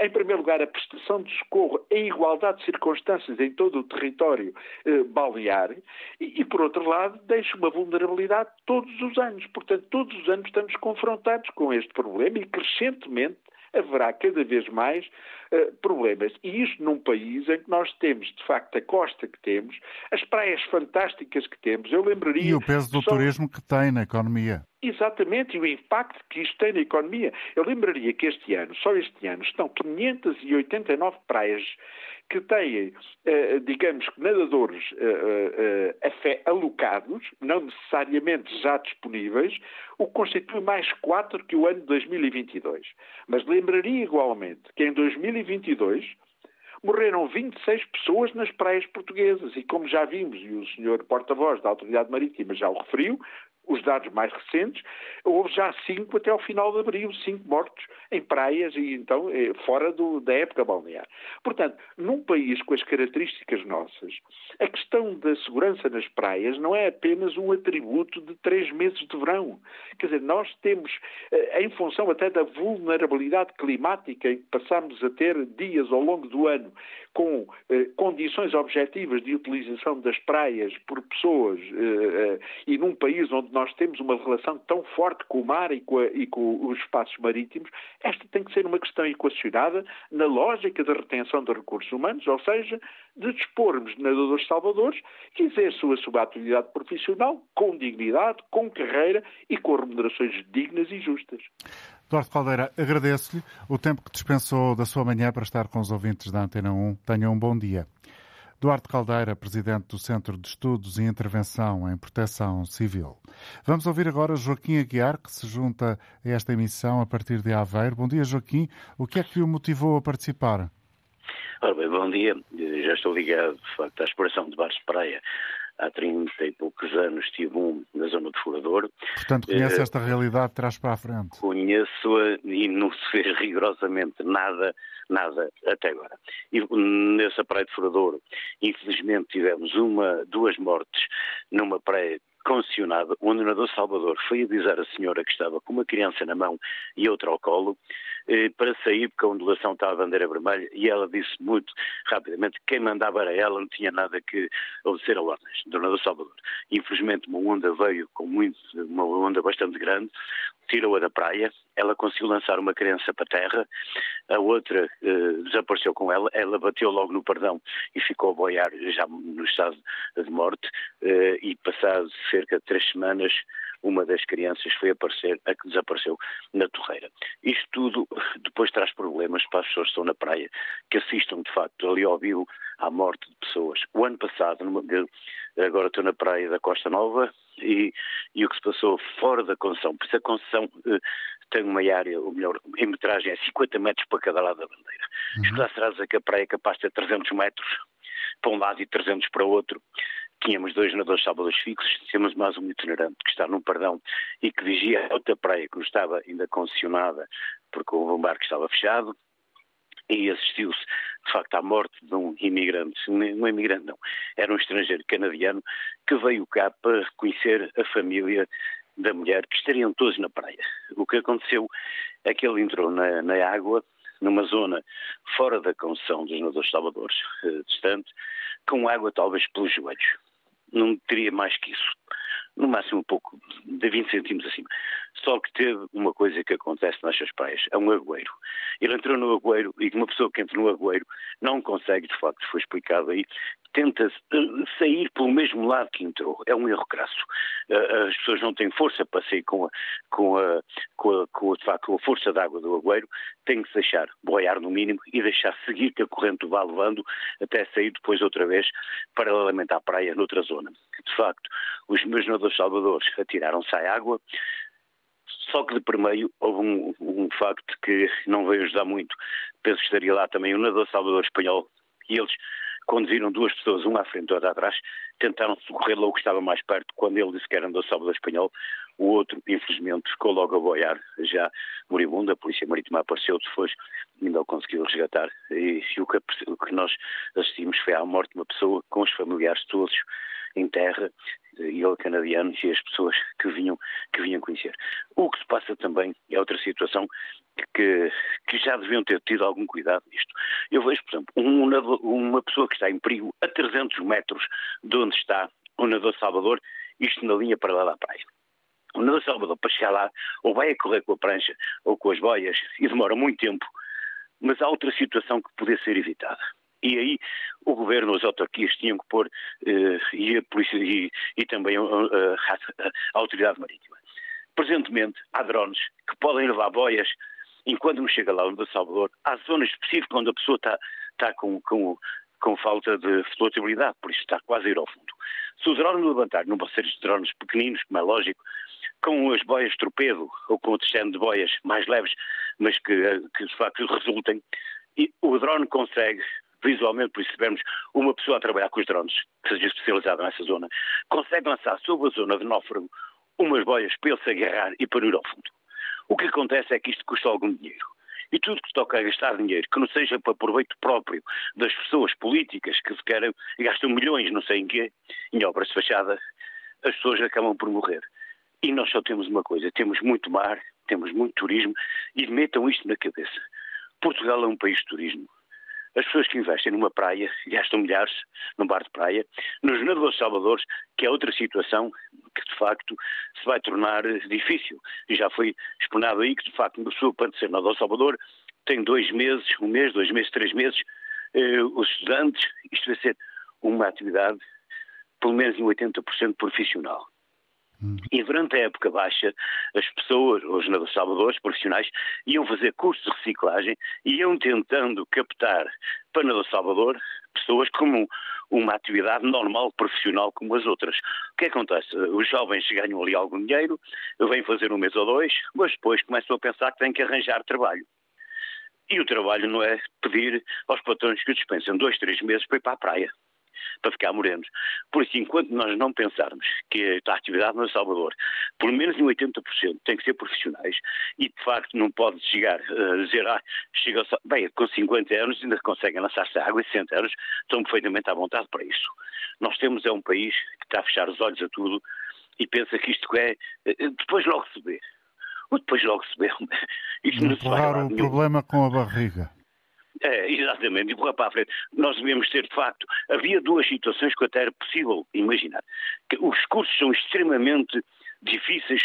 em primeiro lugar, a prestação de socorro em igualdade de circunstâncias em todo o território eh, balnear e, e, por outro lado, deixa uma vulnerabilidade todos os anos. Portanto, todos os anos estamos confrontados com este problema e, crescentemente, haverá cada vez mais uh, problemas. E isto num país em que nós temos, de facto, a costa que temos, as praias fantásticas que temos. Eu lembraria. E o peso do só... turismo que tem na economia. Exatamente, e o impacto que isto tem na economia. Eu lembraria que este ano, só este ano, estão 589 praias que têm, eh, digamos, nadadores eh, eh, alocados, não necessariamente já disponíveis, o que constitui mais quatro que o ano de 2022. Mas lembraria igualmente que em 2022 morreram 26 pessoas nas praias portuguesas e como já vimos, e o senhor porta-voz da Autoridade Marítima já o referiu, os dados mais recentes, houve já cinco até ao final de abril, cinco mortos em praias e então eh, fora do, da época balnear. Portanto, num país com as características nossas, a questão da segurança nas praias não é apenas um atributo de três meses de verão. Quer dizer, nós temos, eh, em função até da vulnerabilidade climática em que passamos a ter dias ao longo do ano com eh, condições objetivas de utilização das praias por pessoas eh, eh, e num país onde nós temos uma relação tão forte com o mar e com, a, e com, os espaços marítimos, esta tem que ser uma questão equacionada na lógica da retenção de recursos humanos, ou seja, de dispormos de nadadores salvadores que exerçam a sua atividade profissional com dignidade, com carreira e com remunerações dignas e justas. Eduardo Caldeira, agradeço-lhe o tempo que dispensou da sua manhã para estar com os ouvintes da Antena 1. Tenha um bom dia. Duarte Caldeira, presidente do Centro de Estudos e Intervenção em Proteção Civil. Vamos ouvir agora Joaquim Aguiar, que se junta a esta emissão a partir de Aveiro. Bom dia, Joaquim. O que é que o motivou a participar? Ora bem, bom dia. Já estou ligado, de facto, à exploração de bares de praia há 30 e poucos anos tive um na zona de Furador. Portanto, conhece uh, esta realidade de trás para a frente? Conheço-a e não se fez [laughs] rigorosamente nada, nada até agora. E nessa praia de Furador, infelizmente tivemos uma, duas mortes numa praia concessionada, o nadador Salvador foi avisar a senhora que estava com uma criança na mão e outra ao colo, eh, para sair, porque a ondulação estava a bandeira vermelha, e ela disse muito rapidamente que quem mandava era ela, não tinha nada que obedecer a ordens, do nadador Salvador. Infelizmente uma onda veio com muito, uma onda bastante grande, tirou-a da praia, ela conseguiu lançar uma criança para a terra, a outra eh, desapareceu com ela, ela bateu logo no perdão e ficou a boiar já no estado de morte, eh, e passado cerca de três semanas uma das crianças foi aparecer, a que desapareceu na torreira. Isto tudo [laughs] depois traz problemas para as pessoas que estão na praia, que assistam de facto ali ao vivo à morte de pessoas. O ano passado, agora estou na praia da Costa Nova e, e, o que se passou fora da Conceição, por isso a Conceição eh, tem uma área, ou melhor, em metragem é 50 metros para cada lado da bandeira. Uhum. Isto será dizer que a praia é capaz de ter 300 metros para um lado e 300 para o outro. Tínhamos dois nadadores salvadores fixos, tínhamos mais um itinerante que está num perdão e que vigia outra praia que não estava ainda concessionada porque o barco estava fechado e assistiu-se, de facto, à morte de um imigrante, é imigrante não, era um estrangeiro canadiano que veio cá para reconhecer a família da mulher que estariam todos na praia. O que aconteceu é que ele entrou na, na água, numa zona fora da concessão dos nadadores salvadores, eh, distante, com água talvez pelos joelhos não teria mais que isso. No máximo um pouco, de 20 centímetros acima. Só que teve uma coisa que acontece nestas praias, é um agueiro. Ele entrou no agueiro e uma pessoa que entra no agueiro não consegue, de facto, foi explicado aí, tenta eh, sair pelo mesmo lado que entrou. É um erro crasso. Eh, as pessoas não têm força para sair com a, com a, com a, com a, de facto, a força da água do agueiro, têm que se deixar boiar no mínimo e deixar seguir que a corrente vá levando até sair depois outra vez paralelamente à praia noutra zona. De facto, os meus nadadores salvadores atiraram-se à água, só que de primeiro houve um, um, facto que não veio ajudar muito. Penso que estaria lá também o nadador salvador espanhol e eles, quando viram duas pessoas, uma à frente e outra atrás, tentaram socorrer logo que estava mais perto. Quando ele disse que era nadador salvador espanhol, o outro, infelizmente, ficou logo a boiar, já moribundo. A Polícia Marítima apareceu depois, ainda o conseguiu resgatar. E, e o, que, o que nós assistimos foi à morte de uma pessoa com os familiares todos em terra e ele canadiano e as pessoas que vinham, que vinham conhecer. O que se passa também é outra situação que, que já deviam ter tido algum cuidado nisto. Eu vejo, por exemplo, um, uma pessoa que está em perigo a 300 metros de onde está o nadador Salvador, isto na linha para lá da praia. O nadador Salvador, para chegar lá, ou vai a correr com a prancha ou com as boias e demora muito tempo, mas há outra situação que poderia ser evitada e aí o governo, as autarquias tinham que pôr, uh, e a polícia e, e também a, a, a, autoridade marítima. Presentemente, há drones que podem levar boias enquanto não chega lá no Salvador, há zonas específicas onde a pessoa está, está com, com, com falta de flotabilidade, por isso está quase a ir ao fundo. Se o drone levantar, não vão ser drones pequeninos, como é lógico, com as boias torpedo ou com o destino de boias mais leves, mas que, que de facto resultem, e o drone consegue visualmente, por isso tivermos uma pessoa a trabalhar com os drones, que seja especializada nessa zona, consegue lançar sobre a zona de náufrago umas boias para ele se agarrar e para ir ao fundo. O que acontece é que isto custa algum dinheiro. E tudo que toca a gastar dinheiro, que não seja para proveito próprio das pessoas políticas que se querem gastam milhões, não sei em quê, em obras de fachada, as pessoas acabam por morrer. E nós só temos uma coisa: temos muito mar, temos muito turismo, e metam isto na cabeça. Portugal é um país de turismo. As pessoas que investem numa praia gastam milhares num bar de praia, nos nadadores salvadores, que é outra situação que de facto se vai tornar difícil. E já foi exponado aí que de facto uma pessoa para ser nadador salvador tem dois meses, um mês, dois meses, três meses, eh, os estudantes, isto vai ser uma atividade pelo menos em 80% profissional. E durante a época baixa, as pessoas, os salvadores profissionais, iam fazer cursos de reciclagem e iam tentando captar para Nadador Salvador pessoas como uma atividade normal, profissional como as outras. O que acontece? Os jovens ganham ali algum dinheiro, vêm fazer um mês ou dois, mas depois começam a pensar que têm que arranjar trabalho. E o trabalho não é pedir aos patrões que dispensem dois, três meses para ir para a praia para ficar morenos. Por isso, enquanto nós não pensarmos que a atividade no Salvador, pelo menos em 80%, tem que ser profissionais e, de facto, não pode chegar a dizer, ah, chega bem, com 50 anos ainda conseguem lançar-se à água e 60 anos estão perfeitamente à vontade para isso. Nós temos é um país que está a fechar os olhos a tudo e pensa que isto é, eh, depois logo se vê. Ou depois logo se vê. [laughs] Isto não Empurrar o problema com a barriga. É, exatamente, empurrar para a frente. Nós devíamos ter, de facto, havia duas situações que até era possível imaginar. Que os cursos são extremamente difíceis,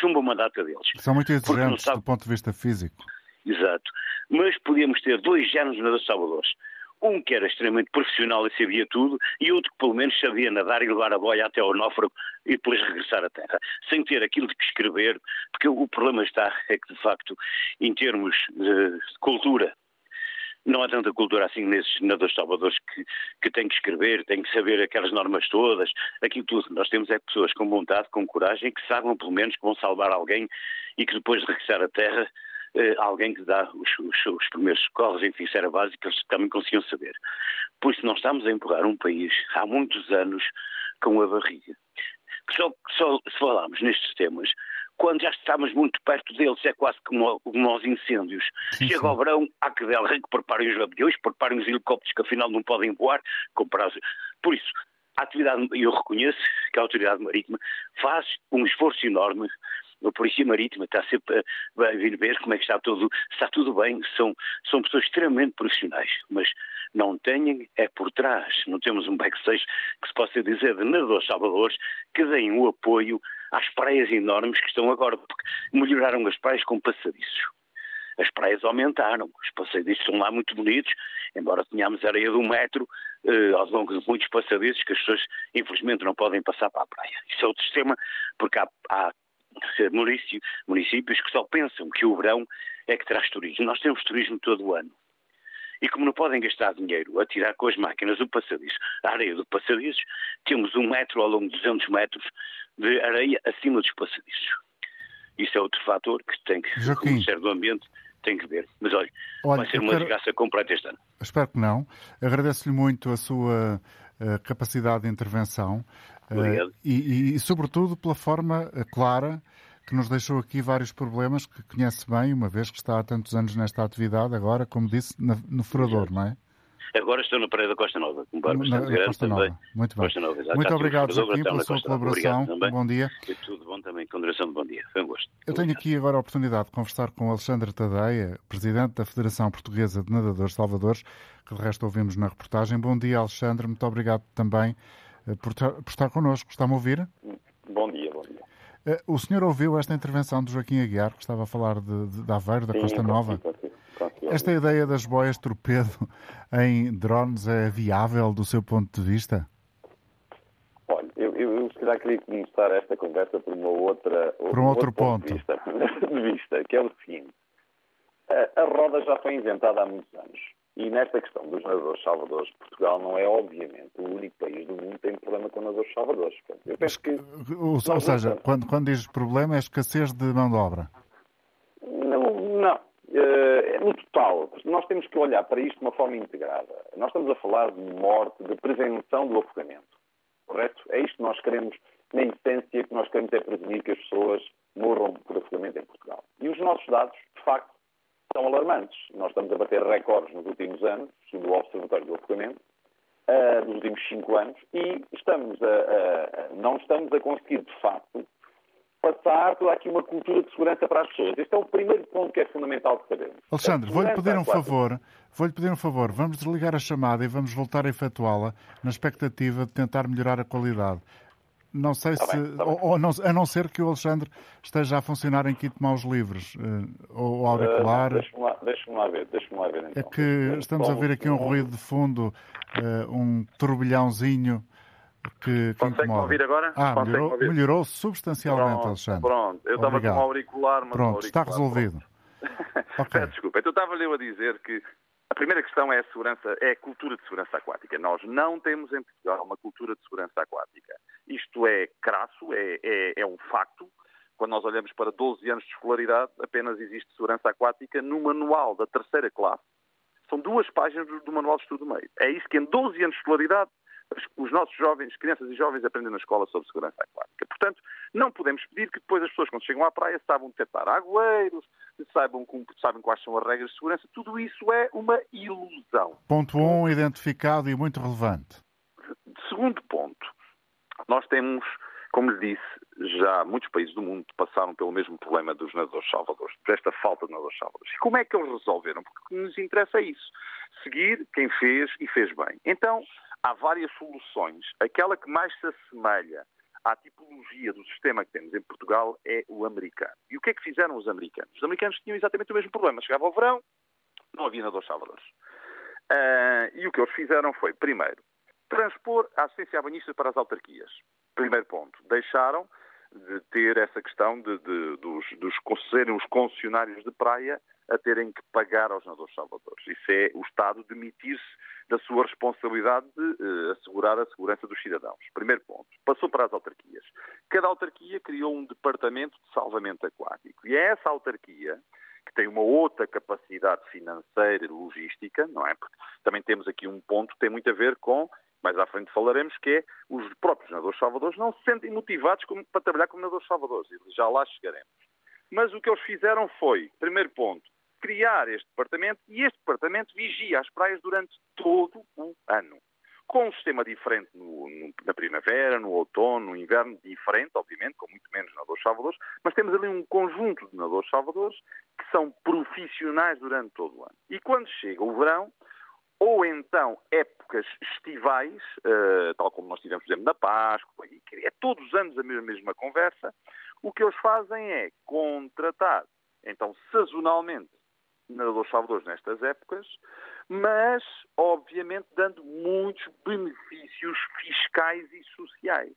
chumba uma data deles. São muito exigentes sabe... do ponto de vista físico. Exato. Mas podíamos ter dois géneros de salvadores. Um que era extremamente profissional e sabia tudo, e outro que pelo menos sabia nadar e levar a boia até ao náufrago e depois regressar à terra, sem ter aquilo de que escrever, porque o problema está é que, de facto, em termos de cultura, não há tanta cultura assim nesses nadadores salvadores que, que têm que escrever, têm que saber aquelas normas todas, aquilo tudo. Nós temos é pessoas com vontade, com coragem, que sabem pelo menos que vão salvar alguém e que depois de regressar à terra eh, alguém que dá os, os, os, primeiros socorros, enfim, isso era básico, eles também conseguiam saber. Por isso nós estamos a empurrar um país há muitos anos com a barriga. Só, só se falarmos nestes temas, quando já estamos muito perto deles, é quase como, como aos incêndios. Sim, Chega sim. ao verão, há que dar que preparem os aviões, preparem os helicópteros que afinal não podem voar, comprar Por isso, a atividade, eu reconheço que a autoridade marítima faz um esforço enorme a Polícia Marítima está sempre a, vir ver como é que está tudo, está tudo bem, são, são pessoas extremamente profissionais, mas não têm, é por trás, não temos um backstage que se possa dizer de nadadores salvadores que deem o apoio às praias enormes que estão agora, porque melhoraram as praias com passadiços. As praias aumentaram, os passadiços são lá muito bonitos, embora tenhamos areia de um metro eh, ao longo de muitos passadiços que as pessoas, infelizmente, não podem passar para a praia. Isso é outro sistema, porque há, há municípios que só pensam que o verão é que traz turismo. Nós temos turismo todo o ano. E como não podem gastar dinheiro a tirar com as máquinas do passadiço, a areia do passadiço, temos um metro ao longo de 200 metros de areia acima dos passadiços. Isso é outro fator que tem que Joaquim. o Ministério do Ambiente tem que ver. Mas olha, Olha, vai ser uma quero- desgraça completa este ano. Espero que não. Agradeço-lhe muito a sua eh, capacidade de intervenção eh, Obrigado. e, e, sobretudo, pela forma eh, clara que nos deixou aqui vários problemas que conhece bem, uma vez que está há tantos anos nesta atividade, agora, como disse, na- no furador, não é? Agora estou na Praia da Costa Nova, com um bar bastante grande Costa também. Nova. Muito bem. Costa Nova. Muito obrigado, Joaquim, pela sua colaboração. Obrigado. Bom dia. E tudo bom também, com duração de bom dia. Foi um gosto. Eu tenho aqui agora a oportunidade de conversar com Alexandre Tadeia, Presidente da Federação Portuguesa de Nadadores Salvadores, que de resto ouvimos na reportagem. Bom dia, Alexandre. Muito obrigado também por, ta- por estar connosco. Está-me a ouvir? Bom dia, bom dia. Eh, O senhor ouviu esta intervenção de Joaquim Aguiar, que estava a falar de, de, de Aveiro, da Sim, Costa Nova? Esta ideia das boias torpedo [laughs] em drones é viável do seu ponto de vista? Olha, eu, eu, eu se calhar queria começar esta conversa por uma outra, Por um outro ponto. De vista, [laughs] de vista, que é o seguinte. A, a roda já foi inventada há muitos anos. E nesta questão dos nadadores salvadores, Portugal não é, obviamente, o único país do mundo que tem problema com nadadores salvadores. Eu penso que Ou, ou seja, quando, quando diz problema é escassez de mão de obra. Não, não. Eh, no total, nós temos que olhar para isto de uma forma integrada. Nós estamos a falar de morte, de prevenção do afogamento. Correto? É isto que nós queremos, na essência, que nós queremos é prevenir que as pessoas morram por afogamento em Portugal. E os nossos dados, de facto, são alarmantes. Nós estamos a bater recordes nos últimos anos, segundo o Observatório do Afogamento, ah, dos últimos cinco anos, e estamos a- a- a- não estamos a conseguir, de facto, passar toda aqui uma cultura de segurança para as pessoas. Este é o primeiro ponto que é fundamental de sabermos. Alexandre, vou-lhe pedir um favor. Vou-lhe pedir um favor. Vamos desligar a chamada e vamos voltar a efetuá-la na expectativa de tentar melhorar a qualidade. Não sei Tá se. bem, tá ou, ou não- a não ser que o Alexandre esteja a funcionar em kit maus livres eh, ou auricular. Ah, Deixa-me lá, deixa lá ver, deixa-me lá ver. É Então. que estamos a ouvir aqui um ruído de fundo, eh, um turbilhãozinho que, que Consegue-me incomoda. ouvir agora? Ah, melhorou, ouvir? melhorou substancialmente, Pronto, Alexandre. Pronto, eu estava com um auricular, mas Pronto, o está auricular, resolvido. [laughs] Peço desculpa. Então estava-lhe eu a dizer que a primeira questão é a segurança, é a cultura de segurança aquática. Nós não temos em Portugal uma cultura de segurança aquática. Isto é crasso, é, é, é um facto. Quando nós olhamos para 12 anos de escolaridade, apenas existe segurança aquática no manual da terceira classe. São duas páginas do, manual de estudo do meio. É isso que em 12 anos de escolaridade os- os nossos jovens, crianças e jovens aprendem na escola sobre segurança aquática. Portanto, não podemos pedir que depois as pessoas, quando chegam à praia, saibam detectar agueiros, saibam, saibam quais são as regras de segurança. Tudo isso é uma ilusão. Ponto 1, um, identificado e muito relevante. Segundo ponto, nós temos, como lhe disse, já muitos países do mundo passaram pelo mesmo problema dos nadadores salvadores, desta falta de nadadores salvadores. E como é que eles resolveram? Porque o que nos interessa é isso. Seguir quem fez e fez bem. Então, há várias soluções. Aquela que mais se assemelha à tipologia do sistema que temos em Portugal é o americano. E o que é que fizeram os americanos? Os americanos tinham exatamente o mesmo problema. Chegava ao verão, não havia nadadores salvadores. Ah, e o que eles fizeram foi, primeiro, transpor a assistência a banhistas para as autarquias. Primeiro ponto. Deixaram de ter essa questão de, de- dos, dos serem os concessionários de praia a terem que pagar aos nadadores salvadores. Isso é o Estado demitir-se da sua responsabilidade de eh, assegurar a segurança dos cidadãos. Primeiro ponto. Passou para as autarquias. Cada autarquia criou um departamento de salvamento aquático. E é essa autarquia que tem uma outra capacidade financeira e logística, não é? Porque também temos aqui um ponto que tem muito a ver com, mais à frente falaremos, que é os próprios nadadores salvadores não se sentem motivados como- para trabalhar como nadadores salvadores. E já lá chegaremos. Mas o que eles fizeram foi, primeiro ponto, criar este departamento e este departamento vigia as praias durante todo o ano. Com um sistema diferente no- no- na primavera, no outono, no inverno, diferente, obviamente, com muito menos nadadores salvadores, mas temos ali um conjunto de nadadores salvadores que são profissionais durante todo o ano. E quando chega o verão, ou então épocas estivais, uh, tal como nós tivemos, por exemplo, na Páscoa, e é todos os anos a mesma, mesma conversa, o que eles fazem é contratar, então, sazonalmente, nadadores salvadores nestas épocas, mas, obviamente, dando muitos benefícios fiscais e sociais.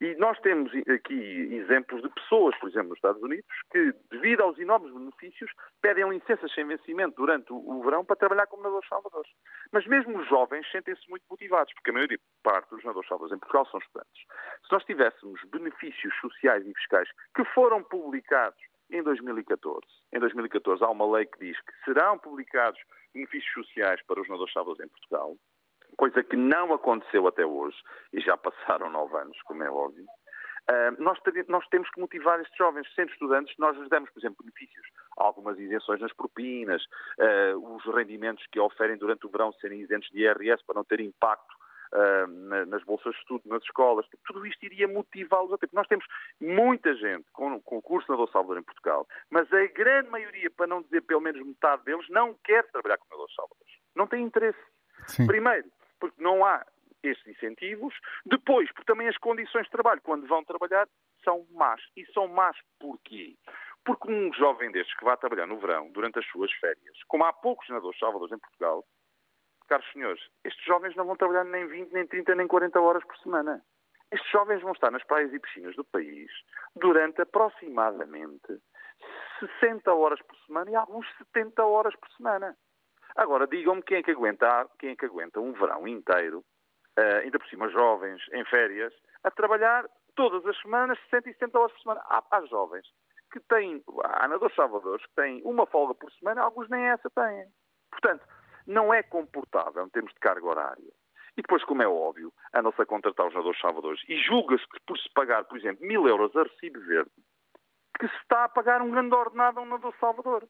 E nós temos aqui exemplos de pessoas, por exemplo, nos Estados Unidos, que, devido aos enormes benefícios, pedem licenças sem vencimento durante o verão para trabalhar como nadadores salvadores. Mas mesmo os jovens sentem-se muito motivados, porque a maioria parte dos nadadores salvadores em Portugal são estudantes. Se nós tivéssemos benefícios sociais e fiscais que foram publicados em 2014, em 2014 há uma lei que diz que serão publicados benefícios sociais para os nadadores salvadores em Portugal, coisa que não aconteceu até hoje, e já passaram nove anos, como é óbvio, uh, nós, nós, temos que motivar estes jovens, sendo estudantes, nós lhes damos, por exemplo, benefícios, algumas isenções nas propinas, uh, os rendimentos que oferem durante o verão serem isentos de IRS para não ter impacto Uh, nas bolsas de estudo, nas escolas, tudo isto iria motivá-los a ter. Nós temos muita gente com, com curso na Salvador em Portugal, mas a grande maioria, para não dizer pelo menos metade deles, não quer trabalhar com nadadores Salvador. Não tem interesse. Sim. Primeiro, porque não há estes incentivos. Depois, porque também as condições de trabalho, quando vão trabalhar, são más. E são más porquê? Porque um jovem destes que vai trabalhar no verão, durante as suas férias, como há poucos nadadores salvadores em Portugal, caros senhores, estes jovens não vão trabalhar nem 20, nem 30, nem 40 horas por semana. Estes jovens vão estar nas praias e piscinas do país durante aproximadamente 60 horas por semana e alguns 70 horas por semana. Agora, digam-me quem é que aguenta, quem é que aguenta um verão inteiro, uh, ainda por cima jovens, em férias, a trabalhar todas as semanas, 60 e 70 horas por semana. Há, há jovens que têm, há nadadores salvadores que têm uma folga por semana, alguns nem essa têm. Portanto, não é comportável em termos de carga horária. E depois, como é óbvio, andam-se a contratar os nadadores salvadores e julga-se que por se pagar, por exemplo, mil euros a recibo verde, que se está a pagar um grande ordenado a um nadador salvador.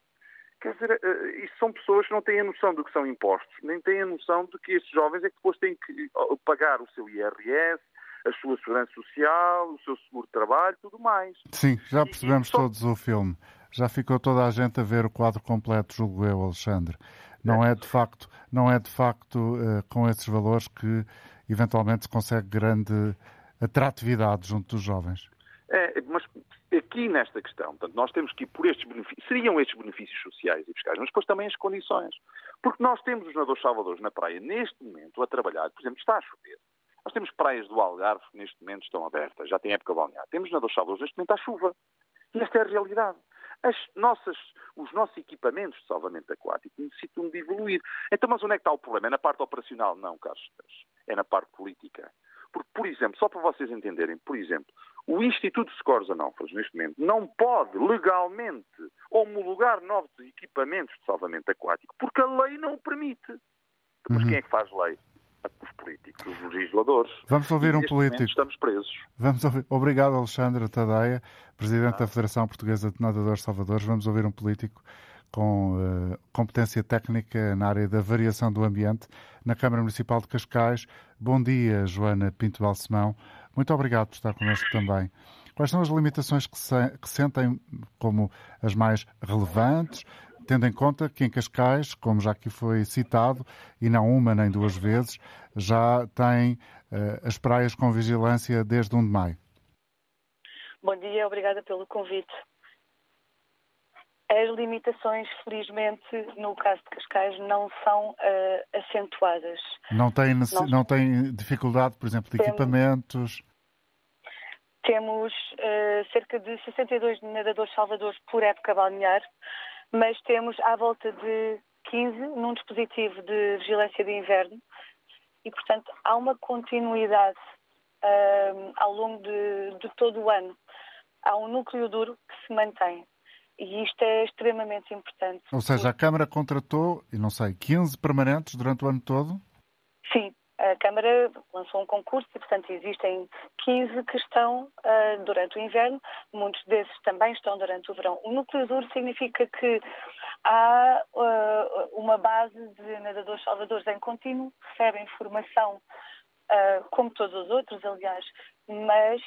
Quer dizer, uh, isso são pessoas que não têm a noção do que são impostos, nem têm a noção de que estes jovens é que depois têm que pagar o seu IRS, a sua segurança social, o seu seguro de trabalho, tudo mais. Sim, já percebemos e, e só... todos o filme. Já ficou toda a gente a ver o quadro completo, julgo eu, Alexandre. Não é de facto, não é de facto uh, com esses valores que eventualmente se consegue grande atratividade junto dos jovens. É, mas aqui nesta questão, portanto, nós temos que ir por estes benefícios, seriam estes benefícios sociais e fiscais, mas depois também as condições. Porque nós temos os nadadores salvadores na praia neste momento a trabalhar, por exemplo, está a chover. Nós temos praias do Algarve que neste momento estão abertas, já tem época balnear. Temos nadadores salvadores neste momento à chuva. E esta é a realidade. Nossas, os nossos equipamentos de salvamento aquático necessitam de evoluir. Então, mas onde é que está o problema? É na parte operacional? Não, Carlos. É na parte política. Porque, por exemplo, só para vocês entenderem, por exemplo, o Instituto de Scores Anófalos, neste momento, não pode legalmente homologar novos equipamentos de salvamento aquático porque a lei não o permite. Mas uhum. quem é que faz lei? Os políticos, os legisladores. Vamos ouvir um político. Estamos presos. Vamos ouvir... Obrigado, Alexandre Tadeia, Presidente ah. da Federação Portuguesa de Nadadores Salvadores. Vamos ouvir um político com uh, competência técnica na área da variação do ambiente na Câmara Municipal de Cascais. Bom dia, Joana Pinto Balsemão. Muito obrigado por estar connosco também. Quais são as limitações que, se, que sentem como as mais relevantes, tendo em conta que em Cascais, como já aqui foi citado, e não uma nem duas vezes, já tem uh, as praias com vigilância desde 1 de maio? Bom dia, obrigada pelo convite. As limitações, felizmente, no caso de Cascais, não são uh, acentuadas. Não tem, não, não tem dificuldade, por exemplo, de temos, equipamentos? Temos uh, cerca de 62 nadadores salvadores por época balnear, mas temos à volta de 15 num dispositivo de vigilância de inverno e, portanto, há uma continuidade uh, ao longo de, de todo o ano. Há um núcleo duro que se mantém. E isto é extremamente importante. Ou seja, a Câmara contratou, e não sei, 15 permanentes durante o ano todo? Sim, a Câmara lançou um concurso e, portanto, existem 15 que estão uh, durante o inverno, muitos desses também estão durante o verão. O núcleo duro significa que há uh, uma base de nadadores salvadores em contínuo, recebem formação Uh, como todos os outros, aliás, mas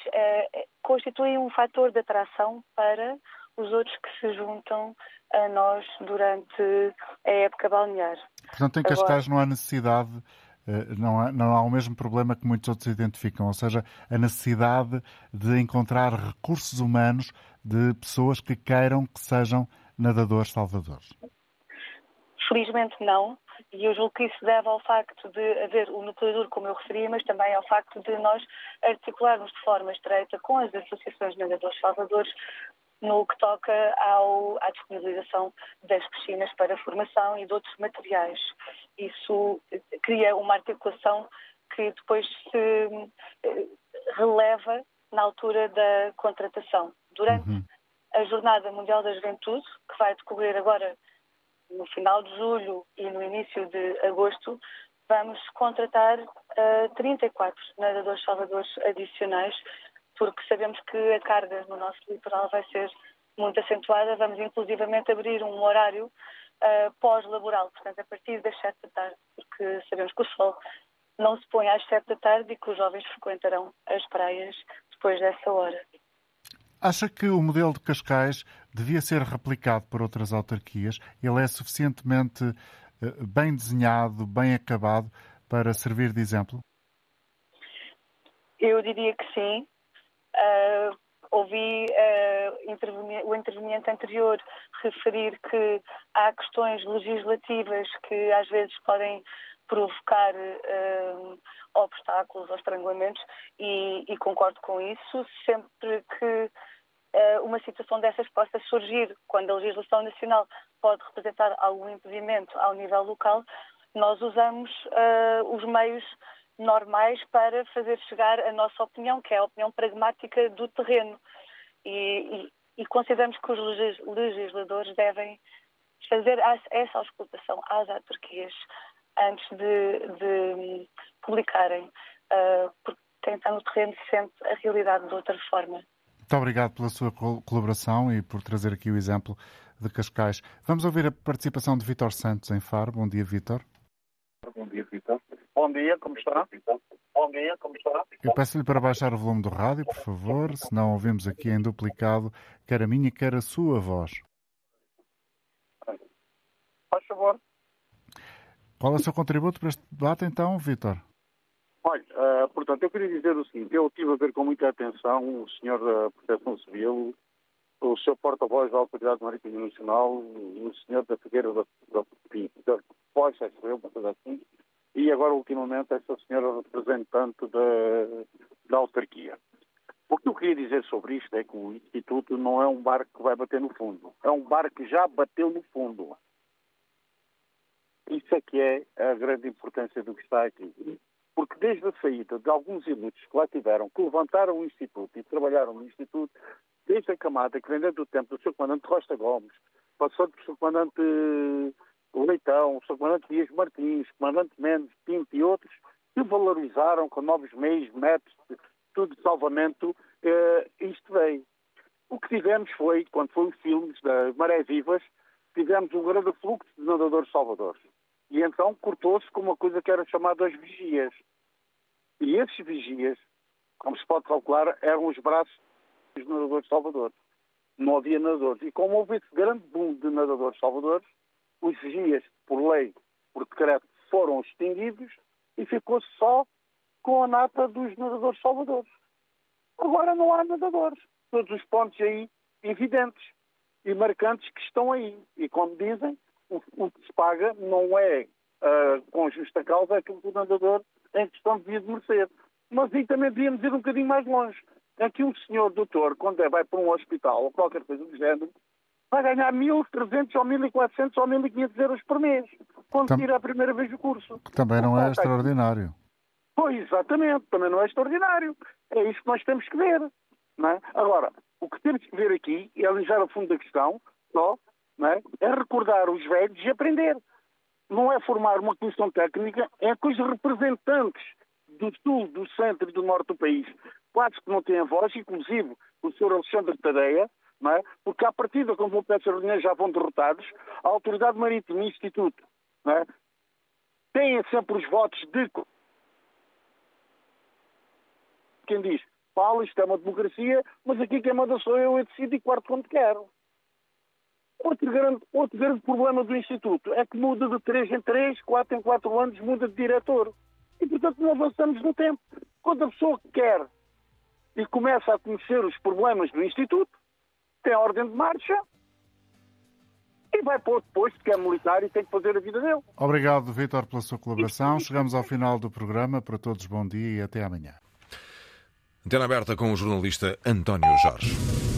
constituem um fator de atração para os outros que se juntam a nós durante a época balnear. Portanto, em Cascais Agora, não há necessidade, não há, não há o mesmo problema que muitos outros identificam, ou seja, a necessidade de encontrar recursos humanos de pessoas que queiram que sejam nadadores salvadores. Felizmente não, e eu julgo que isso deve ao facto de haver o núcleo como eu referi, mas também ao facto de nós articularmos de forma estreita com as associações de nadadores salvadores no que toca ao, à disponibilização das piscinas para formação e de outros materiais. Isso cria uma articulação que depois se eh, releva na altura da contratação. Durante uhum. a Jornada Mundial da Juventude, que vai decorrer agora no final de julho e no início de agosto, vamos contratar uh, 34 nadadores salvadores adicionais porque sabemos que a carga no nosso litoral vai ser muito acentuada. Vamos inclusivamente abrir um horário uh, pós-laboral, portanto, a partir das 7 da tarde, porque sabemos que o sol não se põe às 7 da tarde e que os jovens frequentarão as praias depois dessa hora. Acha que o modelo de Cascais devia ser replicado por outras autarquias? Ele é suficientemente eh, bem desenhado, bem acabado para servir de exemplo? Eu diria que sim. Uh, ouvi uh, o interveniente anterior referir que há questões legislativas que às vezes podem provocar uh, obstáculos ou estrangulamentos e, e, concordo com isso. Sempre que uma situação dessas possa surgir, quando a legislação nacional pode representar algum impedimento ao nível local, nós usamos os meios normais para fazer chegar a nossa opinião, que é a opinião pragmática do terreno. E, e, e consideramos que os legisladores devem fazer essa auscultação às autarquias antes de, de publicarem, uh, porque quem está no terreno sente a realidade de outra forma. Muito obrigado pela sua colaboração e por trazer aqui o exemplo de Cascais. Vamos ouvir a participação de Vítor Santos em Faro. Bom dia, Vítor. Bom dia, Vítor. Bom dia, como está? Bom dia, como está? Eu peço-lhe para baixar o volume do rádio, por favor, senão ouvimos aqui em duplicado quer a minha, quer a sua voz. Faz favor. Qual é o seu contributo para este debate, então, Vítor? Olha, uh, portanto, eu queria dizer o seguinte: eu estive a ver com muita atenção o senhor da Proteção Civil, o seu porta-voz da Autoridade Marítima Nacional, o senhor da Figueira da, da, da, Pós, acho eu, uma coisa assim, e agora, ultimamente, essa senhora representante da, da autarquia. O que eu queria dizer sobre isto é que o Instituto não é um barco que vai bater no fundo. É um barco que já bateu no fundo. Isso é que é a grande importância do que está aqui. Porque desde a saída de alguns ilutos que lá tiveram, que levantaram o Instituto e trabalharam no Instituto, desde a camada que vem desde o tempo do Sr. Comandante Costa Gomes, passou do Sr. Comandante o Leitão, o Sr. Comandante Dias Martins, o Comandante Mendes, Pinto e outros, que valorizaram com novos meios, métodos, tudo de salvamento, eh, isto veio. O que tivemos foi, quando foi os filmes das Maré Vivas, tivemos um grande fluxo de nadadores salvadores. E então cortou-se com uma coisa que era chamada as vigias. E esses vigias, como se pode calcular, eram os braços dos nadadores salvadores. Não havia nadadores. E como houve esse grande boom de nadadores salvadores, os vigias, por lei, por decreto, foram extinguidos e ficou-se só com a nata dos nadadores salvadores. Agora não há nadadores. Todos os pontos aí evidentes e marcantes que estão aí. E como dizem, o, o que se paga não é uh, com justa causa aquilo que o nadador em questão devia de merecer. Mas aí também devíamos ir um bocadinho mais longe. É que um senhor doutor, quando é, vai para um hospital ou qualquer coisa do género, vai ganhar 1.300 ou 1.400 ou 1.500 euros por mês, quando Tam... tira a primeira vez o curso. Que também não é extraordinário. Pois, exatamente, também não é extraordinário. É isso que nós temos que ver. Não é? Agora, o que temos que ver aqui é alijar a fundo da questão, só, não é? é recordar os velhos e aprender. Não é formar uma comissão técnica, é com os representantes do sul, do centro e do norte do país, quase que não têm voz, inclusive o Sr. Alexandre Tadeia, não é? porque à partida, quando vão para essas reuniões já vão derrotados, a Autoridade Marítima e o Instituto não é? têm sempre os votos de quem diz, fala, isto é uma democracia, mas aqui quem manda sou eu, eu decido e quarto quando quero. Outro grande, outro grande problema do Instituto é que muda de 3 em 3, 4 em 4 anos, muda de diretor. E, portanto, não avançamos no tempo. Quando a pessoa quer e começa a conhecer os problemas do Instituto, tem a ordem de marcha e vai para outro posto que é militar e tem que fazer a vida dele. Obrigado, Vítor, pela sua colaboração. Chegamos ao final do programa. Para todos, bom dia e até amanhã. Antena aberta com o jornalista António Jorge.